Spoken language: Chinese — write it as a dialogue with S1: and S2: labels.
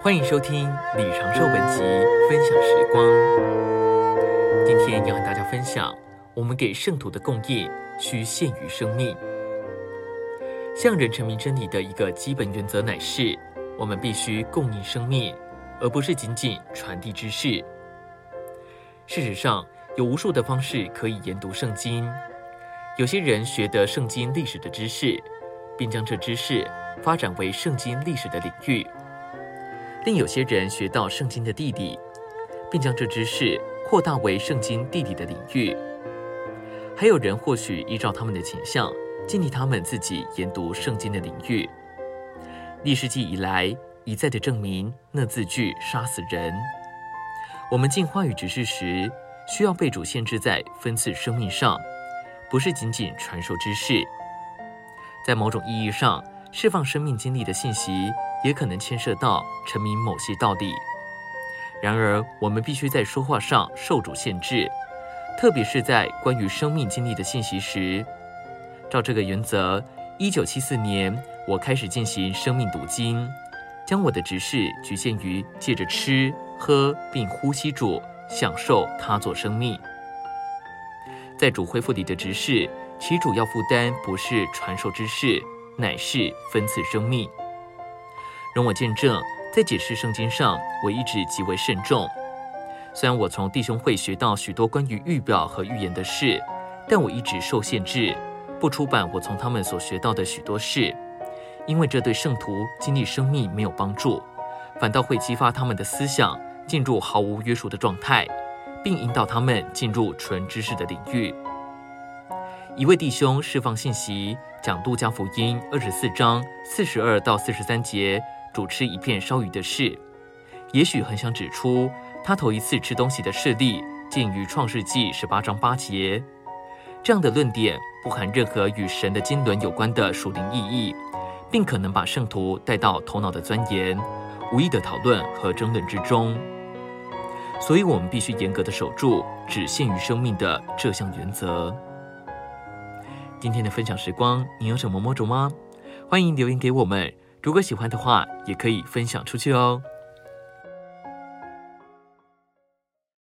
S1: 欢迎收听李长寿文集分享时光。今天要和大家分享，我们给圣徒的供应需限于生命。向人阐明真理的一个基本原则乃是，我们必须供应生命，而不是仅仅传递知识。事实上，有无数的方式可以研读圣经。有些人学得圣经历史的知识，并将这知识发展为圣经历史的领域。另有些人学到圣经的地理，并将这知识扩大为圣经地理的领域。还有人或许依照他们的倾向，建立他们自己研读圣经的领域。历世纪以来一再的证明，那字句杀死人。我们进话语指示时，需要被主限制在分赐生命上，不是仅仅传授知识。在某种意义上，释放生命经历的信息。也可能牵涉到阐明某些道理。然而，我们必须在说话上受主限制，特别是在关于生命经历的信息时。照这个原则，一九七四年，我开始进行生命读经，将我的执事局限于借着吃喝并呼吸主，享受他做生命。在主恢复里的执事，其主要负担不是传授知识，乃是分赐生命。容我见证，在解释圣经上，我一直极为慎重。虽然我从弟兄会学到许多关于预表和预言的事，但我一直受限制，不出版我从他们所学到的许多事，因为这对圣徒经历生命没有帮助，反倒会激发他们的思想进入毫无约束的状态，并引导他们进入纯知识的领域。一位弟兄释放信息，讲路加福音二十四章四十二到四十三节。主吃一片烧鱼的事，也许很想指出他头一次吃东西的事例，见于创世纪十八章八节。这样的论点不含任何与神的经纶有关的属灵意义，并可能把圣徒带到头脑的钻研、无意的讨论和争论之中。所以，我们必须严格的守住只限于生命的这项原则。今天的分享时光，你有什么摸着吗？欢迎留言给我们。如果喜欢的话，也可以分享出去哦。